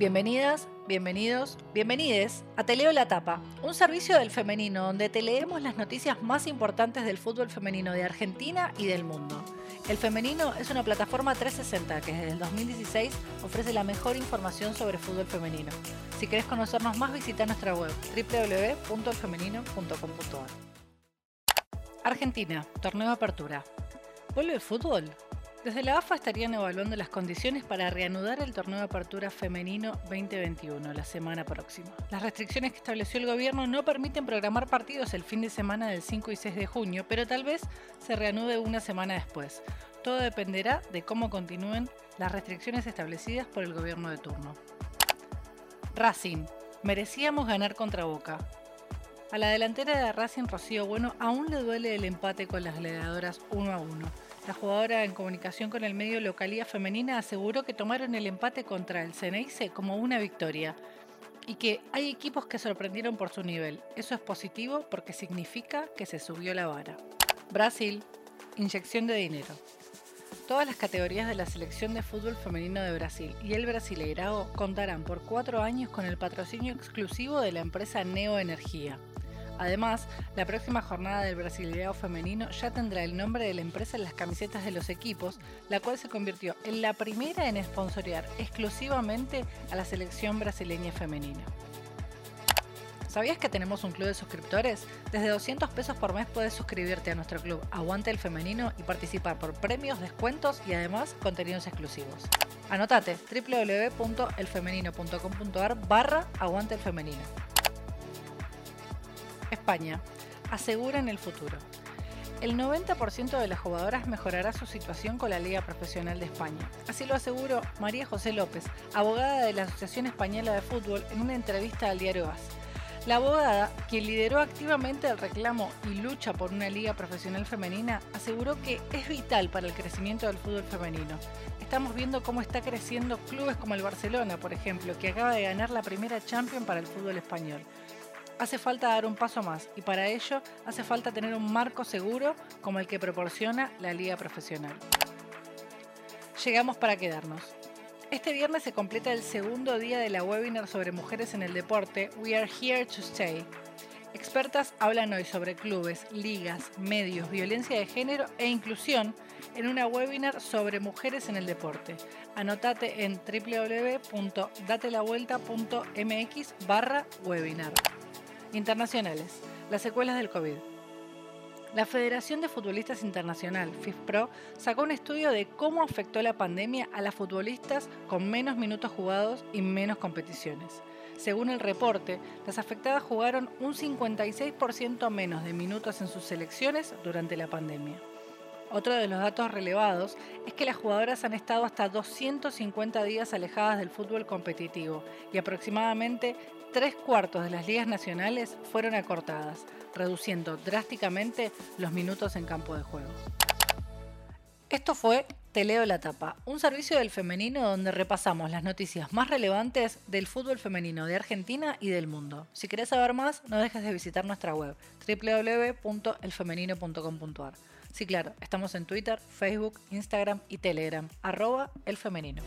Bienvenidas, bienvenidos, bienvenides a Te Leo la Tapa, un servicio del femenino donde te leemos las noticias más importantes del fútbol femenino de Argentina y del mundo. El Femenino es una plataforma 360 que desde el 2016 ofrece la mejor información sobre fútbol femenino. Si querés conocernos más, visita nuestra web www.elfemenino.com.ar. Argentina, torneo apertura. ¿Vuelve el fútbol? Desde la AFA estarían evaluando las condiciones para reanudar el torneo de apertura femenino 2021 la semana próxima. Las restricciones que estableció el gobierno no permiten programar partidos el fin de semana del 5 y 6 de junio, pero tal vez se reanude una semana después. Todo dependerá de cómo continúen las restricciones establecidas por el gobierno de turno. Racing. Merecíamos ganar contra Boca. A la delantera de Racing Rocío Bueno aún le duele el empate con las gladiadoras 1 a 1. La jugadora en comunicación con el medio Localía Femenina aseguró que tomaron el empate contra el Ceneice como una victoria y que hay equipos que sorprendieron por su nivel. Eso es positivo porque significa que se subió la vara. Brasil, inyección de dinero. Todas las categorías de la selección de fútbol femenino de Brasil y el Brasileirao contarán por cuatro años con el patrocinio exclusivo de la empresa Neo Energía. Además, la próxima jornada del Brasileirao femenino ya tendrá el nombre de la empresa en las camisetas de los equipos, la cual se convirtió en la primera en sponsorear exclusivamente a la selección brasileña femenina. ¿Sabías que tenemos un club de suscriptores? Desde 200 pesos por mes puedes suscribirte a nuestro club Aguante el Femenino y participar por premios, descuentos y además contenidos exclusivos. Anotate www.elfemenino.com.ar barra Aguante el Femenino. España. Aseguran el futuro. El 90% de las jugadoras mejorará su situación con la Liga Profesional de España. Así lo aseguró María José López, abogada de la Asociación Española de Fútbol, en una entrevista al diario AS. La abogada, quien lideró activamente el reclamo y lucha por una liga profesional femenina, aseguró que es vital para el crecimiento del fútbol femenino. Estamos viendo cómo está creciendo clubes como el Barcelona, por ejemplo, que acaba de ganar la primera Champions para el fútbol español hace falta dar un paso más y para ello hace falta tener un marco seguro como el que proporciona la liga profesional. Llegamos para quedarnos. Este viernes se completa el segundo día de la webinar sobre mujeres en el deporte We Are Here to Stay. Expertas hablan hoy sobre clubes, ligas, medios, violencia de género e inclusión en una webinar sobre mujeres en el deporte. Anotate en www.datelavuelta.mx barra webinar. Internacionales. Las secuelas del COVID. La Federación de Futbolistas Internacional, FIFPro, sacó un estudio de cómo afectó la pandemia a las futbolistas con menos minutos jugados y menos competiciones. Según el reporte, las afectadas jugaron un 56% menos de minutos en sus selecciones durante la pandemia. Otro de los datos relevados es que las jugadoras han estado hasta 250 días alejadas del fútbol competitivo y aproximadamente tres cuartos de las ligas nacionales fueron acortadas, reduciendo drásticamente los minutos en campo de juego. Esto fue Te leo la tapa, un servicio del femenino donde repasamos las noticias más relevantes del fútbol femenino de Argentina y del mundo. Si querés saber más, no dejes de visitar nuestra web www.elfemenino.com.ar. Sí, claro, estamos en Twitter, Facebook, Instagram y Telegram, arroba elfemenino.